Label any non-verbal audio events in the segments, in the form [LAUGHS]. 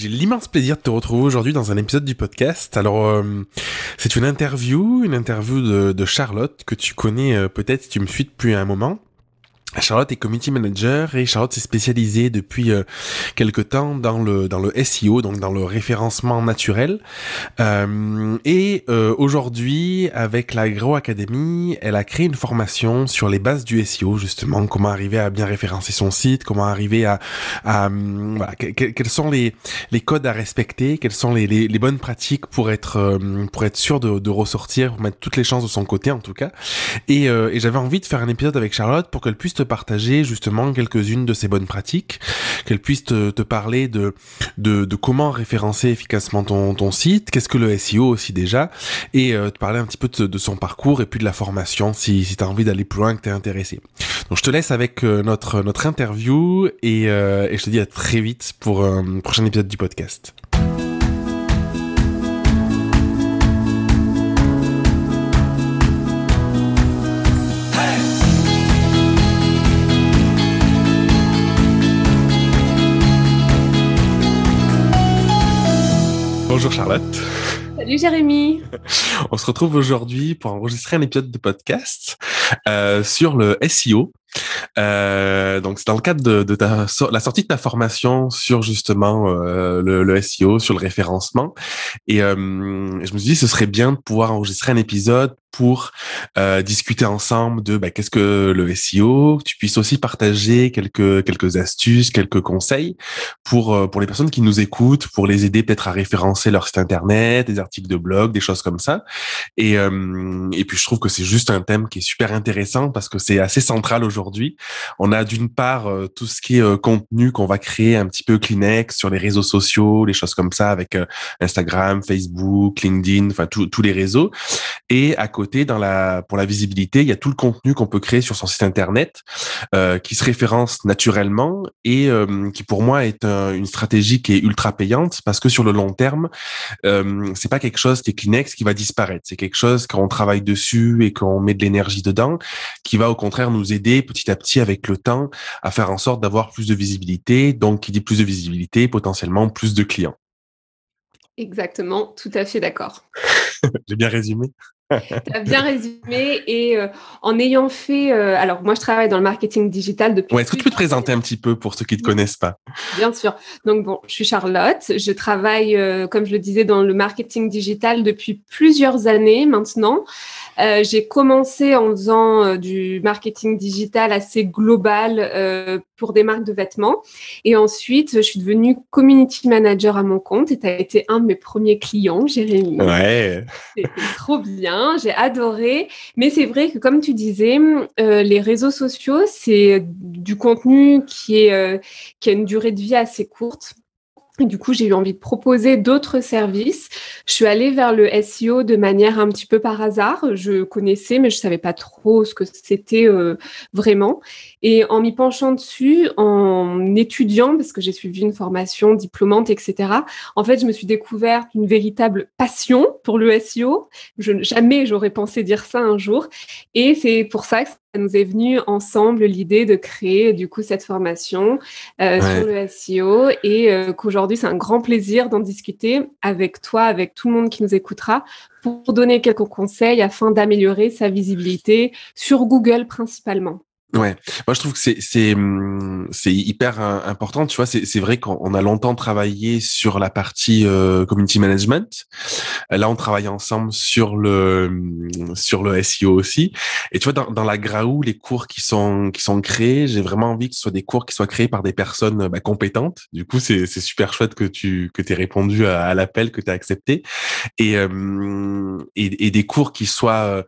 J'ai l'immense plaisir de te retrouver aujourd'hui dans un épisode du podcast. Alors, euh, c'est une interview, une interview de, Charlotte que tu connais euh, peut-être si tu me suis depuis un moment. Charlotte est community manager et Charlotte s'est spécialisée depuis euh, quelque temps dans le dans le SEO, donc dans le référencement naturel. Euh, et euh, aujourd'hui, avec la Grow Academy, elle a créé une formation sur les bases du SEO, justement, comment arriver à bien référencer son site, comment arriver à, à voilà, quels sont les les codes à respecter, quelles sont les, les, bonnes pratiques pour être euh, pour être sûr de, de ressortir, pour mettre toutes les chances de son côté en tout cas. Et, euh, et j'avais envie de faire un épisode avec Charlotte pour qu'elle puisse partager justement quelques-unes de ces bonnes pratiques, qu'elle puisse te, te parler de, de, comment référencer efficacement ton, ton site, qu'est-ce que le SEO aussi déjà, et euh, te parler un petit peu de, son parcours et puis de la formation si, si tu as envie d'aller plus loin, que tu es intéressé. Donc je te laisse avec euh, notre, notre interview euh, et je te dis à très vite pour un prochain épisode du podcast. Bonjour Charlotte. Salut Jérémy. On se retrouve aujourd'hui pour enregistrer un épisode de podcast euh, sur le SEO. Euh, donc c'est dans le cadre de, de ta, la sortie de ta formation sur justement euh, le, le, SEO, sur le référencement. Et euh, je me suis dit ce serait bien de pouvoir enregistrer un épisode pour euh, discuter ensemble de bah, qu'est-ce que le SEO, que tu puisses aussi partager quelques quelques astuces, quelques conseils pour euh, pour les personnes qui nous écoutent, pour les aider peut-être à référencer leur site internet, des articles de blog, des choses comme ça. Et euh, et puis je trouve que c'est juste un thème qui est super intéressant parce que c'est assez central aujourd'hui. On a d'une part euh, tout ce qui est euh, contenu qu'on va créer un petit peu Kleenex sur les réseaux sociaux, les choses comme ça avec Instagram, Facebook, LinkedIn, enfin tous les réseaux. Et à dans la, pour la visibilité, il y a tout le contenu qu'on peut créer sur son site internet euh, qui se référence naturellement et euh, qui pour moi est un, une stratégie qui est ultra payante parce que sur le long terme, euh, c'est pas quelque chose qui est Kleenex qui va disparaître. C'est quelque chose quand on travaille dessus et qu'on met de l'énergie dedans, qui va au contraire nous aider petit à petit avec le temps à faire en sorte d'avoir plus de visibilité. Donc, qui dit plus de visibilité, potentiellement plus de clients. Exactement, tout à fait d'accord. [LAUGHS] J'ai bien résumé. [LAUGHS] tu as bien résumé et euh, en ayant fait, euh, alors moi je travaille dans le marketing digital depuis. Ouais, est-ce que tu peux te présenter un petit peu pour ceux qui ne te connaissent pas? Bien sûr. Donc bon, je suis Charlotte, je travaille, euh, comme je le disais, dans le marketing digital depuis plusieurs années maintenant. J'ai commencé en faisant du marketing digital assez global pour des marques de vêtements. Et ensuite, je suis devenue community manager à mon compte et tu as été un de mes premiers clients, Jérémy. Ouais. C'était trop bien, j'ai adoré. Mais c'est vrai que, comme tu disais, euh, les réseaux sociaux, c'est du contenu euh, qui a une durée de vie assez courte. Du coup, j'ai eu envie de proposer d'autres services. Je suis allée vers le SEO de manière un petit peu par hasard. Je connaissais, mais je savais pas trop ce que c'était euh, vraiment. Et en m'y penchant dessus, en étudiant, parce que j'ai suivi une formation diplômante, etc., en fait, je me suis découverte une véritable passion pour le SEO. Je, jamais j'aurais pensé dire ça un jour. Et c'est pour ça que ça nous est venu ensemble l'idée de créer du coup cette formation euh, ouais. sur le SEO et euh, qu'aujourd'hui c'est un grand plaisir d'en discuter avec toi, avec tout le monde qui nous écoutera pour donner quelques conseils afin d'améliorer sa visibilité sur Google principalement. Ouais, moi je trouve que c'est c'est hum, c'est hyper important. Tu vois, c'est c'est vrai qu'on a longtemps travaillé sur la partie euh, community management. Là, on travaille ensemble sur le sur le SEO aussi. Et tu vois, dans, dans la Graou, les cours qui sont qui sont créés, j'ai vraiment envie que ce soit des cours qui soient créés par des personnes bah, compétentes. Du coup, c'est c'est super chouette que tu que t'aies répondu à, à l'appel, que tu as accepté, et, euh, et, et des cours qui soient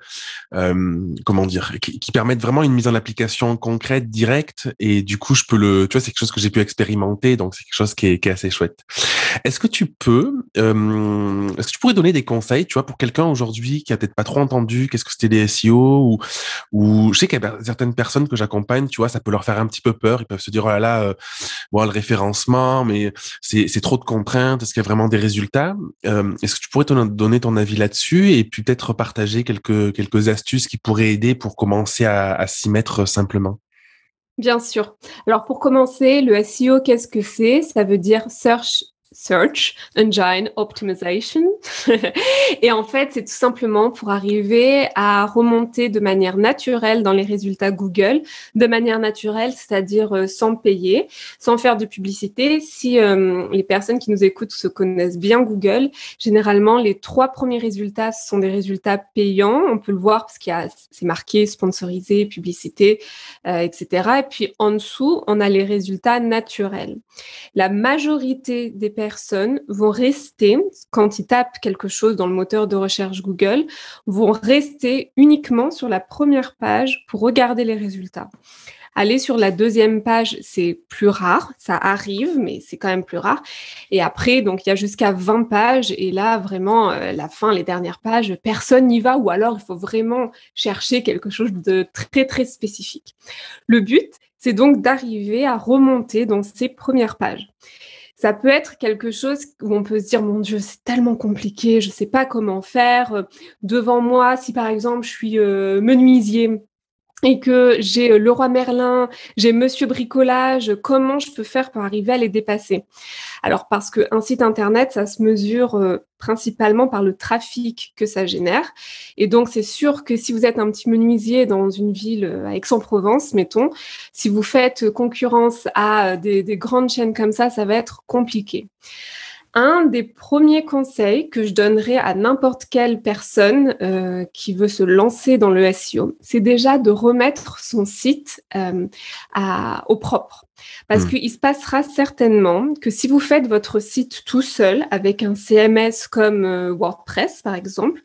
euh, comment dire, qui, qui permettent vraiment une mise en application concrète, directe, et du coup, je peux le, tu vois, c'est quelque chose que j'ai pu expérimenter, donc c'est quelque chose qui est, assez chouette. Est-ce que tu peux, euh, est-ce que tu pourrais donner des conseils, tu vois, pour quelqu'un aujourd'hui qui a peut-être pas trop entendu qu'est-ce que c'était des SEO ou, ou je sais qu'il y a certaines personnes que j'accompagne, tu vois, ça peut leur faire un petit peu peur, ils peuvent se dire oh là là, euh, bon le référencement, mais c'est c'est trop de contraintes, est-ce qu'il y a vraiment des résultats? Euh, Est-ce que tu pourrais te donner ton avis là-dessus et puis peut-être partager quelques quelques astuces qui pourraient aider pour commencer à, à s'y mettre simplement Bien sûr. Alors pour commencer, le SEO, qu'est-ce que c'est? Ça veut dire Search Search Engine Optimization. [LAUGHS] et en fait, c'est tout simplement pour arriver à remonter de manière naturelle dans les résultats Google, de manière naturelle, c'est-à-dire euh, sans payer, sans faire de publicité. Si euh, les personnes qui nous écoutent se connaissent bien Google, généralement, les trois premiers résultats sont des résultats payants. On peut le voir parce qu'il y a, c'est marqué sponsorisé, publicité, euh, etc. Et puis en dessous, on a les résultats naturels. La majorité des personnes personnes vont rester, quand ils tapent quelque chose dans le moteur de recherche Google, vont rester uniquement sur la première page pour regarder les résultats. Aller sur la deuxième page, c'est plus rare, ça arrive, mais c'est quand même plus rare. Et après, donc il y a jusqu'à 20 pages, et là, vraiment, euh, la fin, les dernières pages, personne n'y va, ou alors il faut vraiment chercher quelque chose de très, très spécifique. Le but, c'est donc d'arriver à remonter dans ces premières pages. Ça peut être quelque chose où on peut se dire, mon Dieu, c'est tellement compliqué, je ne sais pas comment faire. Euh, devant moi, si par exemple je suis euh, menuisier, et que j'ai euh, le roi Merlin, j'ai Monsieur Bricolage, comment je peux faire pour arriver à les dépasser? Alors parce qu'un site internet, ça se mesure euh, principalement par le trafic que ça génère. Et donc c'est sûr que si vous êtes un petit menuisier dans une ville euh, à Aix-en-Provence, mettons, si vous faites concurrence à des, des grandes chaînes comme ça, ça va être compliqué. Un des premiers conseils que je donnerais à n'importe quelle personne euh, qui veut se lancer dans le SEO, c'est déjà de remettre son site euh, au propre. Parce mmh. qu'il se passera certainement que si vous faites votre site tout seul avec un CMS comme euh, WordPress, par exemple,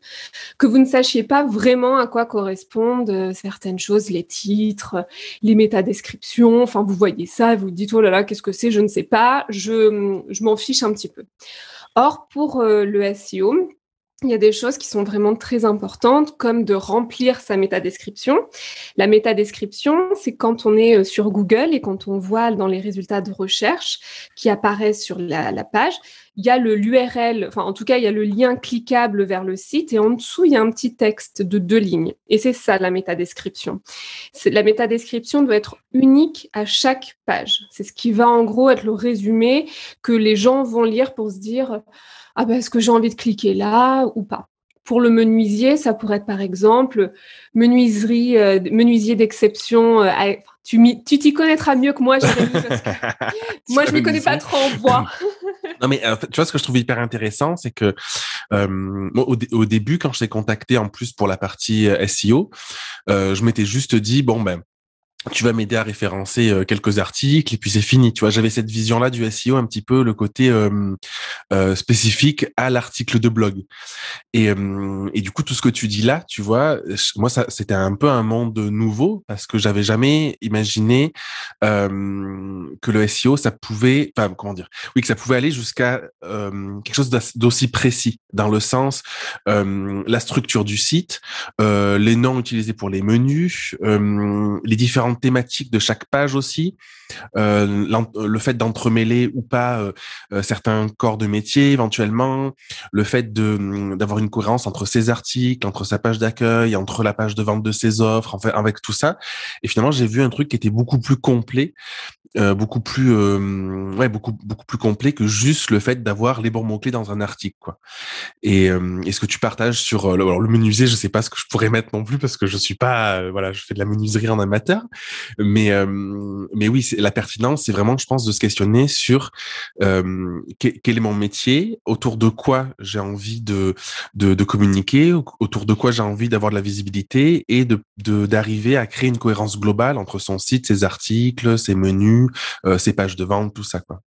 que vous ne sachiez pas vraiment à quoi correspondent euh, certaines choses, les titres, les métadescriptions, enfin, vous voyez ça et vous dites, oh là là, qu'est-ce que c'est, je ne sais pas, je, je m'en fiche un petit peu. Or, pour euh, le SEO, il y a des choses qui sont vraiment très importantes, comme de remplir sa métadescription. La métadescription, c'est quand on est euh, sur Google et quand on voit dans les résultats de recherche qui apparaissent sur la, page, il y a le l'URL, enfin en tout cas il y a le lien cliquable vers le site et en dessous il y a un petit texte de deux lignes. Et c'est ça la métadescription. La métadescription doit être unique à chaque page. C'est ce qui va en gros être le résumé que les gens vont lire pour se dire ah ben, est-ce que j'ai envie de cliquer là ou pas? Pour le menuisier, ça pourrait être par exemple menuiserie, euh, menuisier d'exception. Euh, tu t'y connaîtras mieux que moi, Jérémy, parce que [LAUGHS] moi, je ne connais pas trop en bois. non, mais tu vois, ce que je trouve hyper intéressant, c'est que euh, au, au, début, quand je t'ai contacté en plus pour la partie SEO, je m'étais juste dit, bon, ben, tu vas m'aider à référencer euh, quelques articles et puis c'est fini. Tu vois, j'avais cette vision-là du SEO, un petit peu le côté euh, euh, spécifique à l'article de blog. Et, du coup, tout ce que tu dis là, tu vois, moi, c'était un peu un monde nouveau parce que j'avais jamais imaginé que le SEO, ça pouvait, enfin, comment dire, oui, que ça pouvait aller jusqu'à quelque chose d'aussi précis dans le sens la structure du site, les noms utilisés pour les menus, les différents thématiques de chaque page aussi, euh, le fait d'entremêler ou pas euh, euh, certains corps de métier éventuellement, le fait hum, d'avoir une cohérence entre ses articles, entre sa page d'accueil, entre la page de vente de ses offres, en avec tout ça. Et finalement, j'ai vu un truc qui était beaucoup plus complet euh, beaucoup plus euh, ouais beaucoup beaucoup plus complet que juste le fait d'avoir les bons mots clés dans un article quoi. Et euh, est-ce que tu partages sur le, alors le menuisier je sais pas ce que je pourrais mettre non plus parce que je suis pas voilà je fais de la menuiserie en amateur. Mais mais oui la pertinence c'est vraiment je pense de se questionner sur quel est mon métier autour de quoi j'ai envie de, de, de communiquer autour de quoi j'ai envie d'avoir de la visibilité et de d'arriver à créer une cohérence globale entre son site ses articles ses menus euh, ces pages de vente, tout ça, quoi.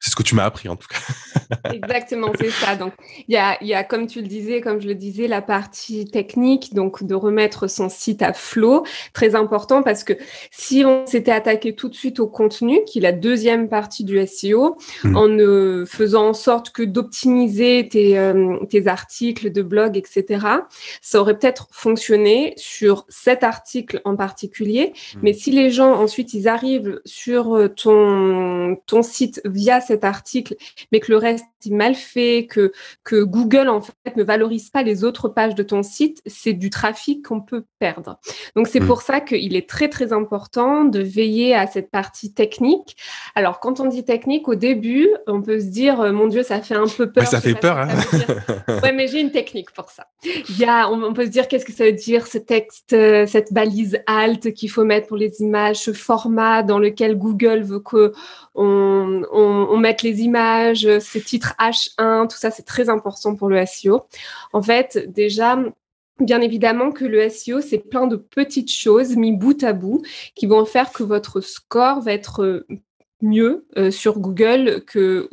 C'est ce que tu m'as appris en tout cas. [LAUGHS] Exactement, c'est ça. Donc, il y a, y a, comme tu le disais, comme je le disais, la partie technique, donc de remettre son site à flot, très important parce que si on s'était attaqué tout de suite au contenu, qui est la deuxième partie du SEO, hmm. en ne faisant en sorte que d'optimiser tes, euh, tes articles de blog, etc., ça aurait peut-être fonctionné sur cet article en particulier. Hmm. Mais si les gens ensuite ils arrivent sur euh, ton ton site via cet article, mais que le reste est mal fait, que, que Google en fait ne valorise pas les autres pages de ton site, c'est du trafic qu'on peut perdre. Donc c'est mmh. pour ça qu'il est très très important de veiller à cette partie technique. Alors quand on dit technique, au début, on peut se dire, euh, mon Dieu, ça fait un peu peur. ça fait peur. Hein ouais, mais j'ai une technique pour ça. Il y a, on, peut se dire, qu'est-ce que ça veut dire ce texte, euh, cette balise alt qu'il faut mettre pour les images, ce format dans lequel Google veut que on, on, mette les images, ces titres H1, tout ça, c'est très important pour le SEO. En fait, déjà, Bien évidemment que le SEO, c'est plein de petites choses mis bout à bout qui vont faire que votre score va être euh, mieux euh, sur Google que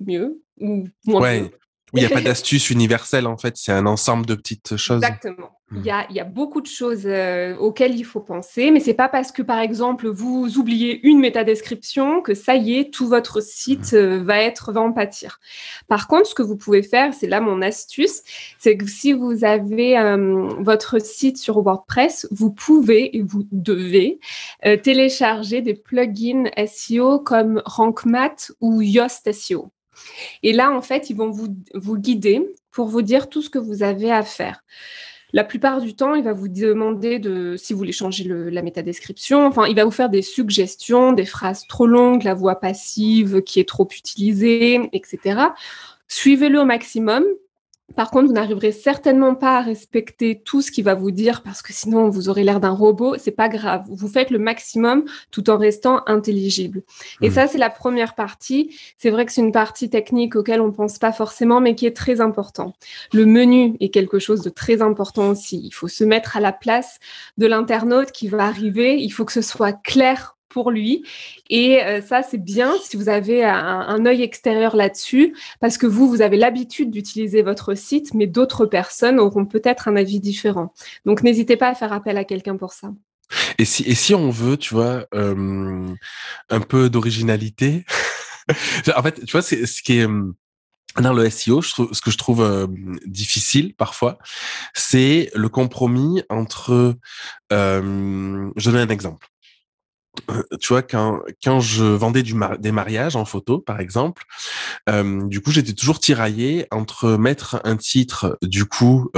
mieux ou moins mieux. Oui, il n'y a pas [LAUGHS] d'astuce universelle en fait, c'est un ensemble de petites choses. Exactement. Il y, a, il y a, beaucoup de choses euh, auxquelles il faut penser, mais c'est pas parce que par exemple vous oubliez une métadescription que ça y est, tout votre site euh, va être va en pâtir. Par contre, ce que vous pouvez faire, c'est là mon astuce, c'est que si vous avez euh, votre site sur WordPress, vous pouvez et vous devez télécharger des plugins SEO comme RankMath ou Yoast SEO. Et là, en fait, ils vont vous, guider pour vous dire tout ce que vous avez à faire. La plupart du temps, il va vous demander de, si vous voulez changer la métadescription, enfin, il va vous faire des suggestions, des phrases trop longues, la voix passive qui est trop utilisée, etc. Suivez-le au maximum par contre, vous n'arriverez certainement pas à respecter tout ce qu'il va vous dire parce que sinon vous aurez l'air d'un robot. C'est pas grave. Vous faites le maximum tout en restant intelligible. Et mmh. ça, c'est la première partie. C'est vrai que c'est une partie technique auquel on pense pas forcément, mais qui est très important. Le menu est quelque chose de très important aussi. Il faut se mettre à la place de l'internaute qui va arriver. Il faut que ce soit clair lui. Et euh, ça, c'est bien si vous avez un, œil extérieur là-dessus, parce que vous, vous avez l'habitude d'utiliser votre site, mais d'autres personnes auront peut-être un avis différent. Donc, n'hésitez pas à faire appel à quelqu'un pour ça. Et si, et si on veut, tu vois, euh, un peu d'originalité, [LAUGHS] en fait, tu vois, c'est ce qui est dans le SEO, je trouve, ce que je trouve euh, difficile parfois, c'est le compromis entre. Euh, je donne un exemple. Tu vois, quand, quand je vendais des mariages en photo, par exemple, du coup, j'étais toujours tiraillé entre mettre un titre, du coup,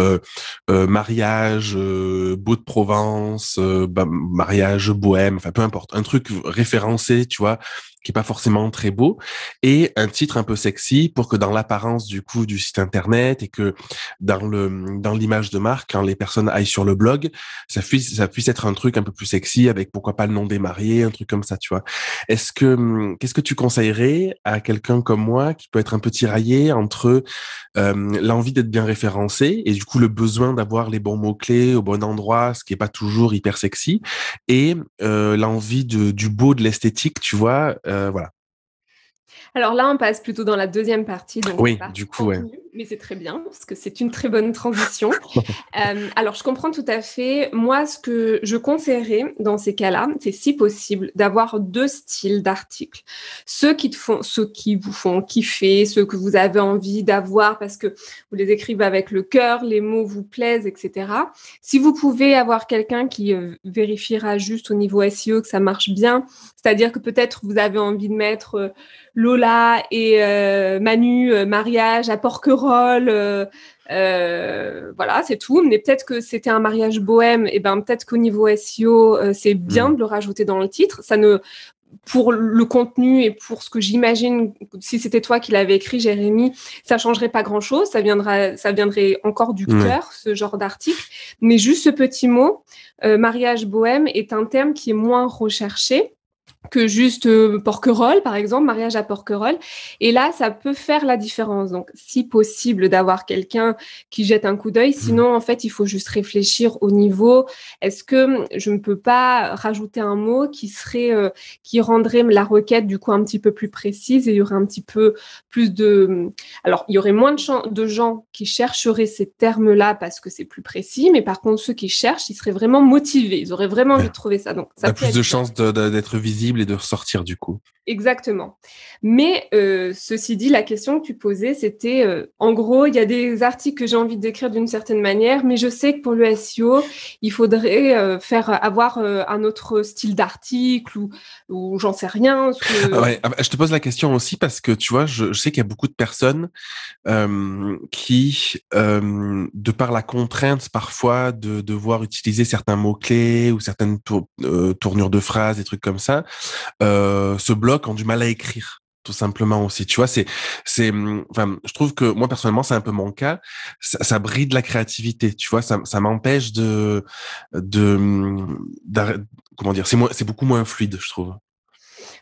mariage, beau de Provence, bah, mariage bohème, enfin peu importe, un truc référencé, tu vois, qui est pas forcément très beau, et un titre un peu sexy pour que dans l'apparence du coup du site internet et que dans le dans l'image de marque, quand les personnes aillent sur le blog, ça puisse ça puisse être un truc un peu plus sexy avec pourquoi pas le nom des mariés, un truc comme ça, tu vois. Est-ce que hum, qu'est-ce que tu conseillerais à quelqu'un comme moi qui peut être un peu tiraillé entre l'envie d'être bien référencé et du coup le besoin d'avoir les bons mots clés au bon endroit, ce qui est pas toujours hyper sexy, et l'envie du beau, de l'esthétique, tu vois voilà. Alors là, on passe plutôt dans la deuxième partie. oui, du coup, ouais mais c'est très bien parce que c'est une très bonne transition. [LAUGHS] Euh, alors, je comprends tout à fait. Moi, ce que je conseillerais dans ces cas-là, c'est si possible d'avoir deux styles d'articles. Ceux qui te font, ceux qui vous font kiffer, ceux que vous avez envie d'avoir parce que vous les écrivez avec le cœur, les mots vous plaisent, etc. Si vous pouvez avoir quelqu'un qui euh, vérifiera juste au niveau SEO que ça marche bien, c'est-à-dire que peut-être vous avez envie de mettre euh, Lola et Manu mariage à Porquerolles Euh, euh, voilà, c'est tout. Mais peut-être que c'était un mariage bohème, et ben peut-être qu'au niveau SEO, euh, c'est bien mm. de le rajouter dans le titre. Ça ne pour le contenu et pour ce que j'imagine, si c'était toi qui l'avais écrit, Jérémy, ça changerait pas grand-chose. Ça viendra, ça viendrait encore du cœur, ce genre d'article. Mais juste ce petit mot, mariage bohème, est un terme qui est moins recherché que juste euh, Porquerolles, par exemple, mariage à Porquerolles. Et là, ça peut faire la différence. Donc, si possible, d'avoir quelqu'un qui jette un coup d'œil. Mmh. Sinon, en fait, il faut juste réfléchir au niveau. Est-ce que je ne peux pas rajouter un mot qui serait, euh, qui rendrait la requête du coup un petit peu plus précise et il y aurait un petit peu plus de. Alors, il y aurait moins de, de gens qui chercheraient ces termes-là parce que c'est plus précis, mais par contre, ceux qui cherchent, ils seraient vraiment motivés. Ils auraient vraiment envie de trouver ça. Donc, ça a plus de chances d'être visible et de ressortir du coup. Exactement. Mais euh, ceci dit, la question que tu posais, c'était euh, en gros, il y a des articles que j'ai envie d'écrire d'une certaine manière, mais je sais que pour le SEO, il faudrait euh, faire avoir un autre style d'article ou, ou j'en sais rien. Ah ouais, ah bah, je te pose la question aussi parce que tu vois, je, je sais qu'il y a beaucoup de personnes qui, de par la contrainte parfois de devoir utiliser certains mots clés ou certaines tournures de phrases, des trucs comme ça, se bloquent ont du mal à écrire tout simplement aussi. Tu vois, c'est, c'est, mmh, enfin, je trouve que moi personnellement, c'est un peu mon cas. Ça, bride la créativité. Tu vois, ça, ça m'empêche de, de, mmh, comment dire, c'est moins, c'est beaucoup moins fluide, je trouve.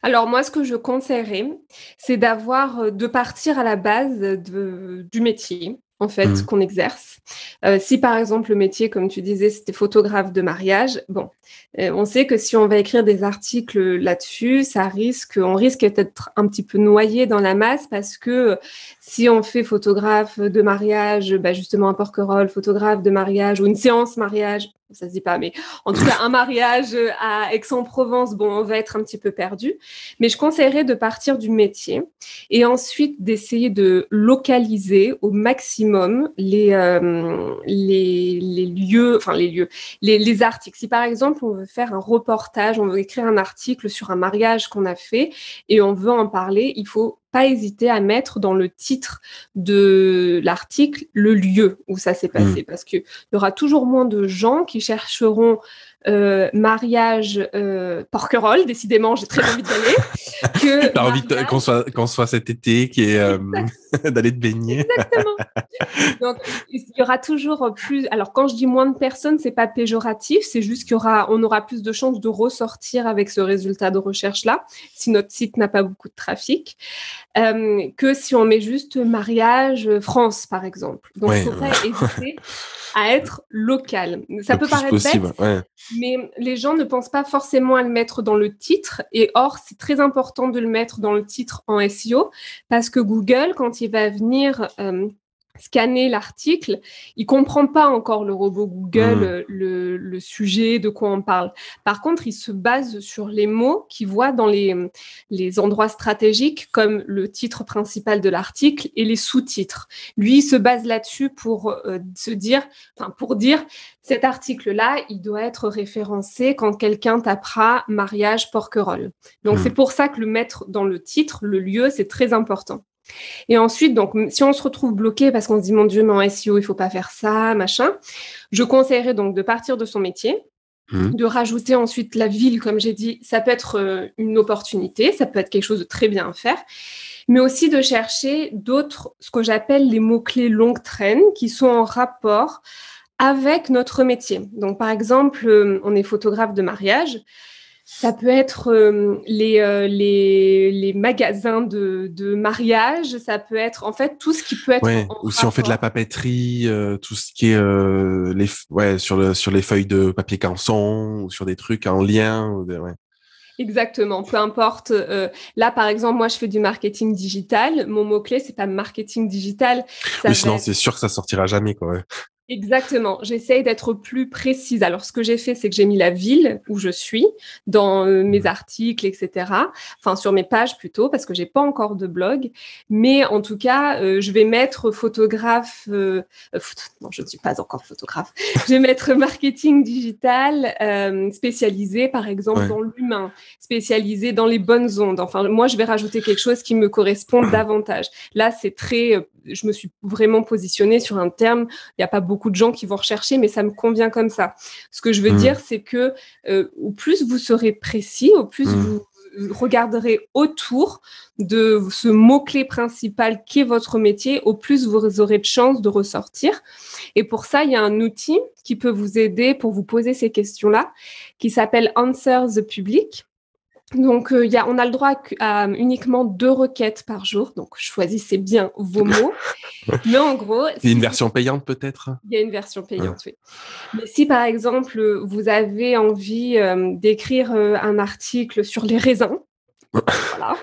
Alors moi, ce que je conseillerais, c'est d'avoir, euh, de partir à la base de, du métier en fait, mmh. qu'on exerce. Euh, si par exemple le métier, comme tu disais, c'était photographe de mariage, bon, euh, on sait que si on va écrire des articles là-dessus, ça risque, on risque d'être un petit peu noyé dans la masse parce que si on fait photographe de mariage, bah justement un porquerolles, photographe de mariage ou une séance mariage, ça se dit pas, mais en tout cas un mariage à Aix-en-Provence, bon, on va être un petit peu perdu. Mais je conseillerais de partir du métier et ensuite d'essayer de localiser au maximum les, euh, les, les, lieux, enfin les lieux, les, les, articles. Si par exemple on veut faire un reportage, on veut écrire un article sur un mariage qu'on a fait et on veut en parler, il faut pas hésiter à mettre dans le titre de l'article le lieu où ça s'est passé, mmh. parce qu'il y aura toujours moins de gens qui chercheront euh, mariage euh, porquerolles, décidément, j'ai très envie d'aller. [LAUGHS] que T'as envie qu'on soit, qu'on soit cet été, qui est euh, [LAUGHS] d'aller te baigner. Exactement. [LAUGHS] Donc, il y aura toujours plus. Alors, quand je dis moins de personnes, c'est pas péjoratif, c'est juste qu'il y aura, on aura plus de chances de ressortir avec ce résultat de recherche-là, si notre site n'a pas beaucoup de trafic, euh, que si on met juste mariage France, par exemple. Donc, il ne faut pas hésiter à être local. Ça peut paraître possible, bête, mais les gens ne pensent pas forcément à le mettre dans le titre. Et or, c'est très important de le mettre dans le titre en SEO parce que Google, quand il va venir euh, scanner l'article, il comprend pas encore le robot Google, mmh. le, le, sujet de quoi on parle. Par contre, il se base sur les mots qu'il voit dans les, les endroits stratégiques comme le titre principal de l'article et les sous-titres. Lui, il se base là-dessus pour euh, se dire, enfin pour dire cet article-là, il doit être référencé quand quelqu'un tapera mariage porquerolles. Donc mmh. c'est pour ça que le mettre dans le titre, le lieu, c'est très important. Et ensuite, donc, si on se retrouve bloqué parce qu'on se dit, mon Dieu, mais en SEO, il faut pas faire ça, machin, je conseillerais donc de partir de son métier, mmh. de rajouter ensuite la ville, comme j'ai dit, ça peut être euh, une opportunité, ça peut être quelque chose de très bien à faire, mais aussi de chercher d'autres, ce que j'appelle les mots-clés longue traîne, qui sont en rapport avec notre métier. Donc, par exemple, euh, on est photographe de mariage. Ça peut être euh, les, euh, les, les, magasins de, de, mariage, ça peut être en fait tout ce qui peut être. Ouais, ou si on fait de la papeterie, euh, tout ce qui est les, ouais, sur, le, sur les feuilles de papier canson ou sur des trucs en lien. Ouais. Exactement, peu importe. là, par exemple, moi, je fais du marketing digital. Mon mot-clé, c'est pas marketing digital. oui, sinon, c'est sûr que ça sortira jamais, quoi. Exactement. J'essaye d'être plus précise. Alors, ce que j'ai fait, c'est que j'ai mis la ville où je suis dans euh, mes mmh. articles, etc. Enfin, sur mes pages plutôt, parce que j'ai pas encore de blog. Mais en tout cas, euh, je vais mettre photographe. Euh, non, je ne suis pas encore photographe. [LAUGHS] je vais mettre marketing digital spécialisé, par exemple, dans l'humain, spécialisé dans les bonnes ondes. Enfin, moi, je vais rajouter quelque chose qui me correspond [CLEARS THROAT] davantage. Là, c'est très. Je me suis vraiment positionnée sur un terme. Il n'y a pas beaucoup de gens qui vont rechercher, mais ça me convient comme ça. Ce que je veux mmh. dire, c'est que euh, au plus vous serez précis, au plus mmh. vous regarderez autour de ce mot-clé principal qui est votre métier, au plus vous aurez de chances de ressortir. Et pour ça, il y a un outil qui peut vous aider pour vous poser ces questions-là, qui s'appelle Answer the Public. Donc, euh, y a, on a le droit à, uniquement deux requêtes par jour. Donc, choisissez bien vos [LAUGHS] mots. Mais en gros. Il y a une version payante peut-être? Il y a une version payante, oui. Mais si par exemple, vous avez envie euh, d'écrire euh, un article sur les raisins, [LAUGHS] voilà.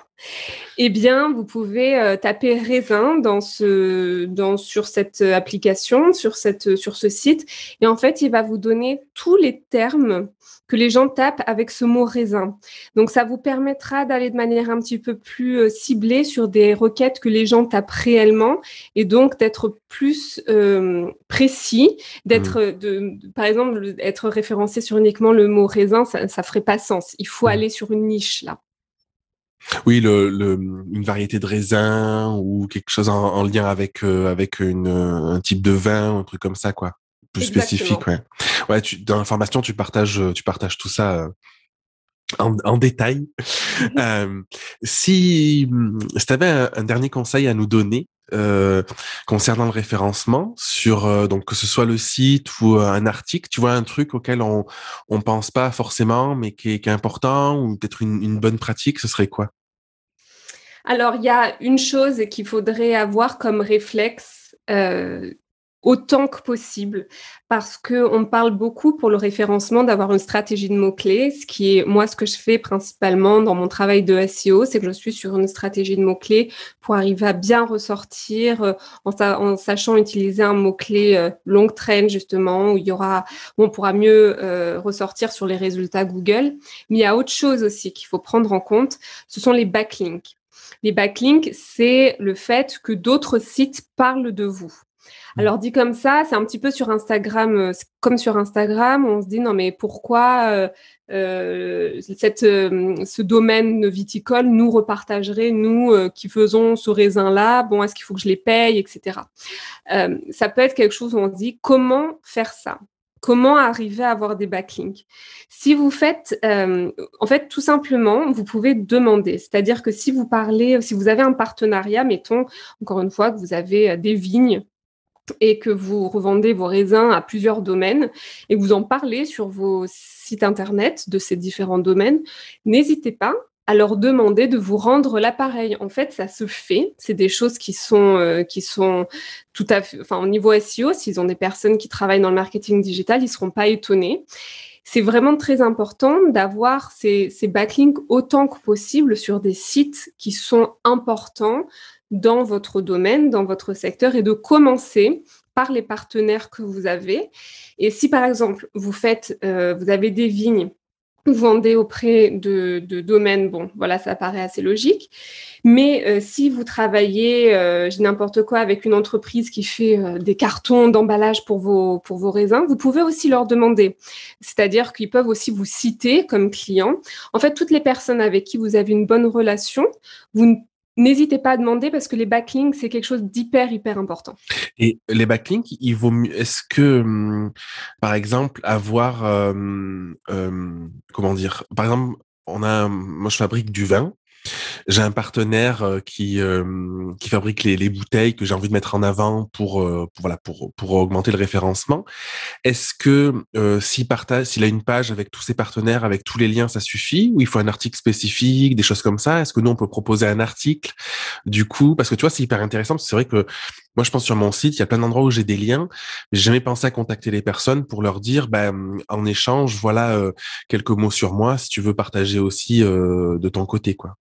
Eh bien, vous pouvez euh, taper raisin dans ce, dans, sur cette application, sur, cette, sur ce site. Et en fait, il va vous donner tous les termes que les gens tapent avec ce mot raisin. Donc, ça vous permettra d'aller de manière un petit peu plus euh, ciblée sur des requêtes que les gens tapent réellement et donc d'être plus euh, précis, d'être, mmh. de, par exemple, être référencé sur uniquement le mot raisin, ça ne ferait pas sens. Il faut mmh. aller sur une niche là. Oui, le, une variété de raisin ou quelque chose en, lien avec euh, avec une, un type de vin, un truc comme ça, quoi, plus spécifique. Ouais, ouais. Tu, dans l'information, tu partages tu partages tout ça. Euh, en, en, détail. euh, si, si tu avais un, un, dernier conseil à nous donner euh, concernant le référencement sur euh, donc que ce soit le site ou euh, un article, tu vois un truc auquel on on pense pas forcément mais qui est, important ou peut-être une, bonne pratique, ce serait quoi? Alors il y a une chose qu'il faudrait avoir comme réflexe autant que possible parce que on parle beaucoup pour le référencement d'avoir une stratégie de mots-clés. Ce qui est moi ce que je fais principalement dans mon travail de SEO, c'est que je suis sur une stratégie de mots-clés pour arriver à bien ressortir euh, en, sachant utiliser un mot-clé euh, long train justement où il y aura on pourra mieux euh, ressortir sur les résultats Google. Mais il y a autre chose aussi qu'il faut prendre en compte, ce sont les backlinks. Les backlinks, c'est le fait que d'autres sites parlent de vous. Mmh. Alors dit comme ça, c'est un petit peu sur Instagram, euh, comme sur Instagram, on se dit non mais pourquoi euh, euh, cette, ce domaine viticole nous repartagerait, nous qui faisons ce raisin-là, bon est-ce qu'il faut que je les paye, etc. ça peut être quelque chose où on se dit comment faire ça? Comment arriver à avoir des backlinks Si vous faites, en fait, tout simplement, vous pouvez demander. C'est-à-dire que si vous parlez, si vous avez un partenariat, mettons, encore une fois, que vous avez des vignes et que vous revendez vos raisins à plusieurs domaines et que vous en parlez sur vos sites internet de ces différents domaines, n'hésitez pas à leur demander de vous rendre l'appareil. En fait, ça se fait. C'est des choses qui sont euh, qui sont tout à fait. Enfin, au niveau SEO, s'ils ont des personnes qui travaillent dans le marketing digital, ils seront pas étonnés. C'est vraiment très important d'avoir ces, backlinks autant que possible sur des sites qui sont importants, dans votre domaine, dans votre secteur et de commencer par les partenaires que vous avez. Et si par exemple vous faites, euh, vous avez des vignes, vendez auprès de, de, domaines, bon, voilà, ça paraît assez logique. Mais euh, si vous travaillez, euh, n'importe quoi, avec une entreprise qui fait euh, des cartons d'emballage pour vos, pour vos raisins, vous pouvez aussi leur demander. C'est-à-dire qu'ils peuvent aussi vous citer comme client. En fait, toutes les personnes avec qui vous avez une bonne relation, vous N'hésitez pas à demander parce que les backlinks, c'est quelque chose d'hyper, hyper important. Et les backlinks, il vaut mieux. Est-ce que, hum, par exemple, avoir. Euh, euh, comment dire? Par exemple, on a. Moi, je fabrique du vin. J'ai un partenaire euh, qui euh, qui fabrique les, les bouteilles que j'ai envie de mettre en avant pour, euh, pour voilà pour pour augmenter le référencement. Est-ce que s'il partage, s'il a une page avec tous ses partenaires, avec tous les liens, ça suffit? Ou il faut un article spécifique, des choses comme ça? Est-ce que nous on peut proposer un article du coup? Parce que tu vois, c'est hyper intéressant. C'est vrai que moi, je pense sur mon site, il y a plein d'endroits où j'ai des liens, j'ai jamais pensé à contacter les personnes pour leur dire, ben, en échange, voilà quelques mots sur moi, si tu veux partager aussi de ton côté, quoi.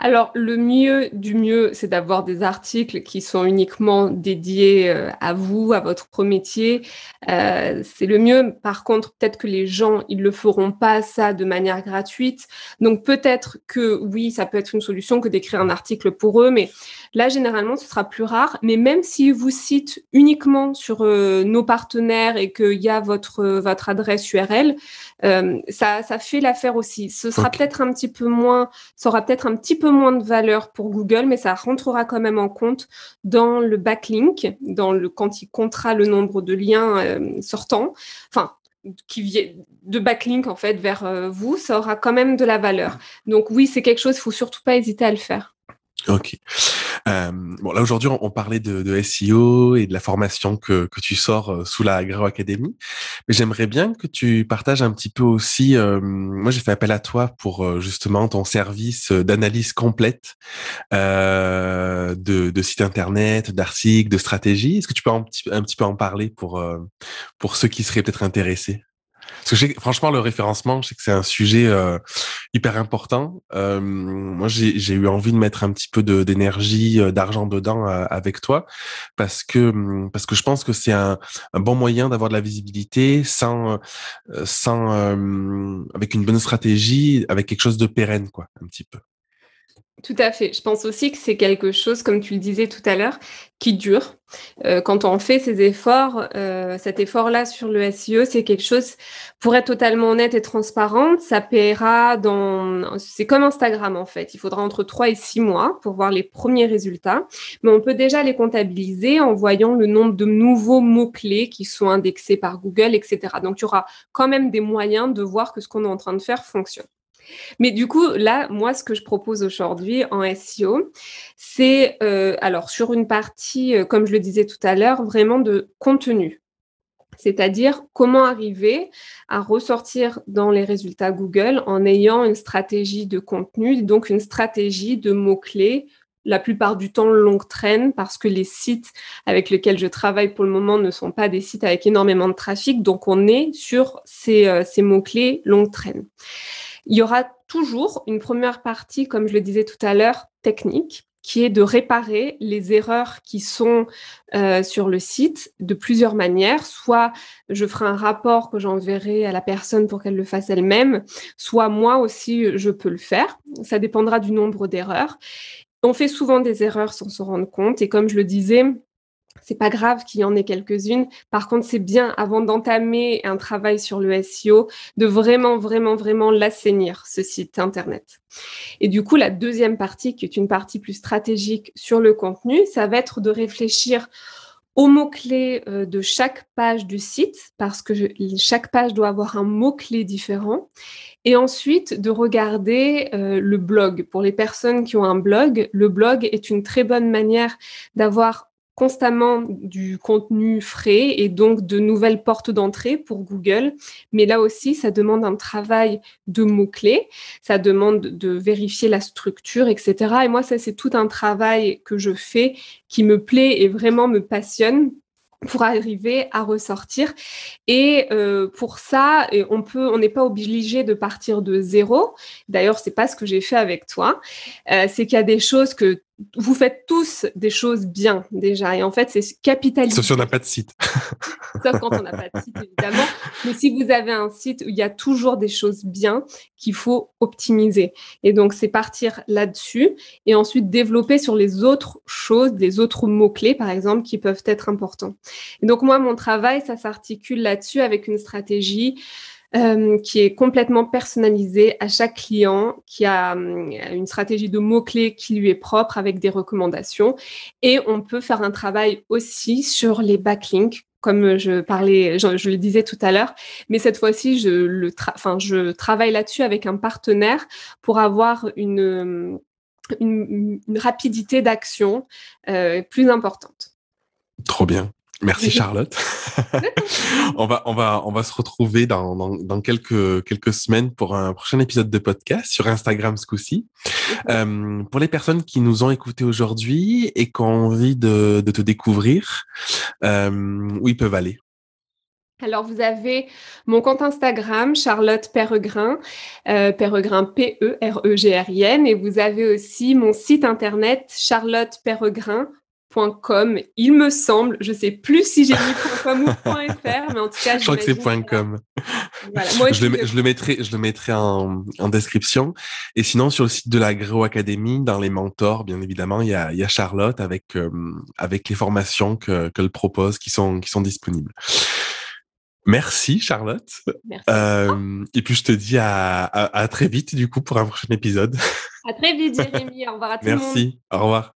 Alors, le mieux du mieux, c'est d'avoir des articles qui sont uniquement dédiés euh, à vous, à votre métier. Euh, c'est le mieux. Par contre, peut-être que les gens, ils le feront pas ça de manière gratuite. Donc, peut-être que oui, ça peut être une solution que d'écrire un article pour eux, mais là, généralement, ce sera plus rare. Mais même s'ils vous citent uniquement sur euh, nos partenaires et qu'il y a votre, votre adresse URL, ça, ça fait l'affaire aussi. Ce sera peut-être un petit peu moins, ça aura peut-être un petit peu moins de valeur pour Google, mais ça rentrera quand même en compte dans le backlink, dans le quand il comptera le nombre de liens euh, sortants. Enfin, qui de backlink en fait vers euh, vous, ça aura quand même de la valeur. Donc oui, c'est quelque chose, il faut surtout pas hésiter à le faire. Ok. Euh, bon, là aujourd'hui, on, parlait de, SEO et de la formation que, que tu sors euh, sous la Agro Academy, mais j'aimerais bien que tu partages un petit peu aussi. Euh, moi, j'ai fait appel à toi pour euh, justement ton service d'analyse complète de, de site internet, d'articles, de stratégie. Est-ce que tu peux un petit, un petit peu en parler pour pour ceux qui seraient peut-être intéressés? Parce que franchement, le référencement, je sais que c'est un sujet euh, hyper important. Euh, moi, j'ai eu envie de mettre un petit peu d'énergie, euh, d'argent dedans avec toi, parce que hum, parce que je pense que c'est un, un, bon moyen d'avoir de la visibilité sans sans avec une bonne stratégie, avec quelque chose de pérenne, quoi, un petit peu. Tout à fait. Je pense aussi que c'est quelque chose, comme tu le disais tout à l'heure, qui dure. Euh, quand on fait ces efforts, euh, cet effort-là sur le SEO, c'est quelque chose, pour être totalement honnête et transparente, ça paiera dans... C'est comme Instagram en fait. Il faudra entre 3 et 6 mois pour voir les premiers résultats. Mais on peut déjà les comptabiliser en voyant le nombre de nouveaux mots-clés qui sont indexés par Google, etc. Donc, tu auras quand même des moyens de voir que ce qu'on est en train de faire fonctionne. Mais du coup, là, moi, ce que je propose aujourd'hui en SEO, c'est, euh, alors, sur une partie, euh, comme je le disais tout à l'heure, vraiment de contenu. C'est-à-dire comment arriver à ressortir dans les résultats Google en ayant une stratégie de contenu, donc une stratégie de mots-clés la plupart du temps longue traîne parce que les sites avec lesquels je travaille pour le moment ne sont pas des sites avec énormément de trafic. Donc, on est sur ces, euh, ces mots-clés longue traîne. Il y aura toujours une première partie, comme je le disais tout à l'heure, technique qui est de réparer les erreurs qui sont euh, sur le site de plusieurs manières. Soit je ferai un rapport que j'enverrai à la personne pour qu'elle le fasse elle-même, soit moi aussi je peux le faire. Ça dépendra du nombre d'erreurs. On fait souvent des erreurs sans se rendre compte et comme je le disais, c'est pas grave qu'il y en ait quelques-unes. Par contre, c'est bien avant d'entamer un travail sur le SEO de vraiment, vraiment, vraiment l'assainir, ce site internet. Et du coup, la deuxième partie, qui est une partie plus stratégique sur le contenu, ça va être de réfléchir aux mots-clés euh, de chaque page du site, parce que chaque page doit avoir un mot-clé différent. Et ensuite, de regarder euh, le blog. Pour les personnes qui ont un blog, le blog est une très bonne manière d'avoir constamment du contenu frais et donc de nouvelles portes d'entrée pour Google. Mais là aussi, ça demande un travail de mots-clés, ça demande de vérifier la structure, etc. Et moi, ça, c'est tout un travail que je fais qui me plaît et vraiment me passionne pour arriver à ressortir. Et euh, pour ça, on peut, on n'est pas obligé de partir de zéro. D'ailleurs, c'est pas ce que j'ai fait avec toi. Euh, c'est qu'il y a des choses que vous faites tous des choses bien déjà. Et en fait, c'est capitaliser. Sauf si on n'a pas de site. [LAUGHS] Sauf quand on n'a pas de site, évidemment. Mais si vous avez un site où il y a toujours des choses bien qu'il faut optimiser. Et donc, c'est partir là-dessus et ensuite développer sur les autres choses, les autres mots-clés, par exemple, qui peuvent être importants. Et donc, moi, mon travail, ça s'articule là-dessus avec une stratégie euh, qui est complètement personnalisé à chaque client, qui a euh, une stratégie de mots-clés qui lui est propre avec des recommandations. Et on peut faire un travail aussi sur les backlinks comme je parlais, je, le disais tout à l'heure, mais cette fois-ci, je, travaille là-dessus avec un partenaire pour avoir une, une, rapidité d'action euh, plus importante. Trop bien. Merci [LAUGHS] Charlotte. on va on va on va se retrouver dans, dans, dans, quelques quelques semaines pour un prochain épisode de podcast sur Instagram ce coup-ci. Euh, pour les personnes qui nous ont écoutés aujourd'hui et qui ont envie de, de te découvrir, euh, où ils peuvent aller? Alors, vous avez mon compte Instagram, Charlotte Peregrin, euh, Peregrin P-E-R-E-G-R-I-N, et vous avez aussi mon site internet, Charlotte Peregrin .com, il me semble. Je sais plus si j'ai mis .com ou [LAUGHS] .fr, mais en tout cas, je crois que c'est .com. je, le, je, le, mettrai, je le mettrai en, en, description. Et sinon, sur le site de la Academy, dans les mentors, bien évidemment, il y a, il y a Charlotte avec euh, avec les formations que qu'elle propose, qui sont qui sont disponibles. Merci Charlotte. Merci. Euh, et puis je te dis à, à, à, très vite du coup pour un prochain épisode. À très vite Jérémy. [LAUGHS] Au revoir à tout le monde. Merci. Au revoir.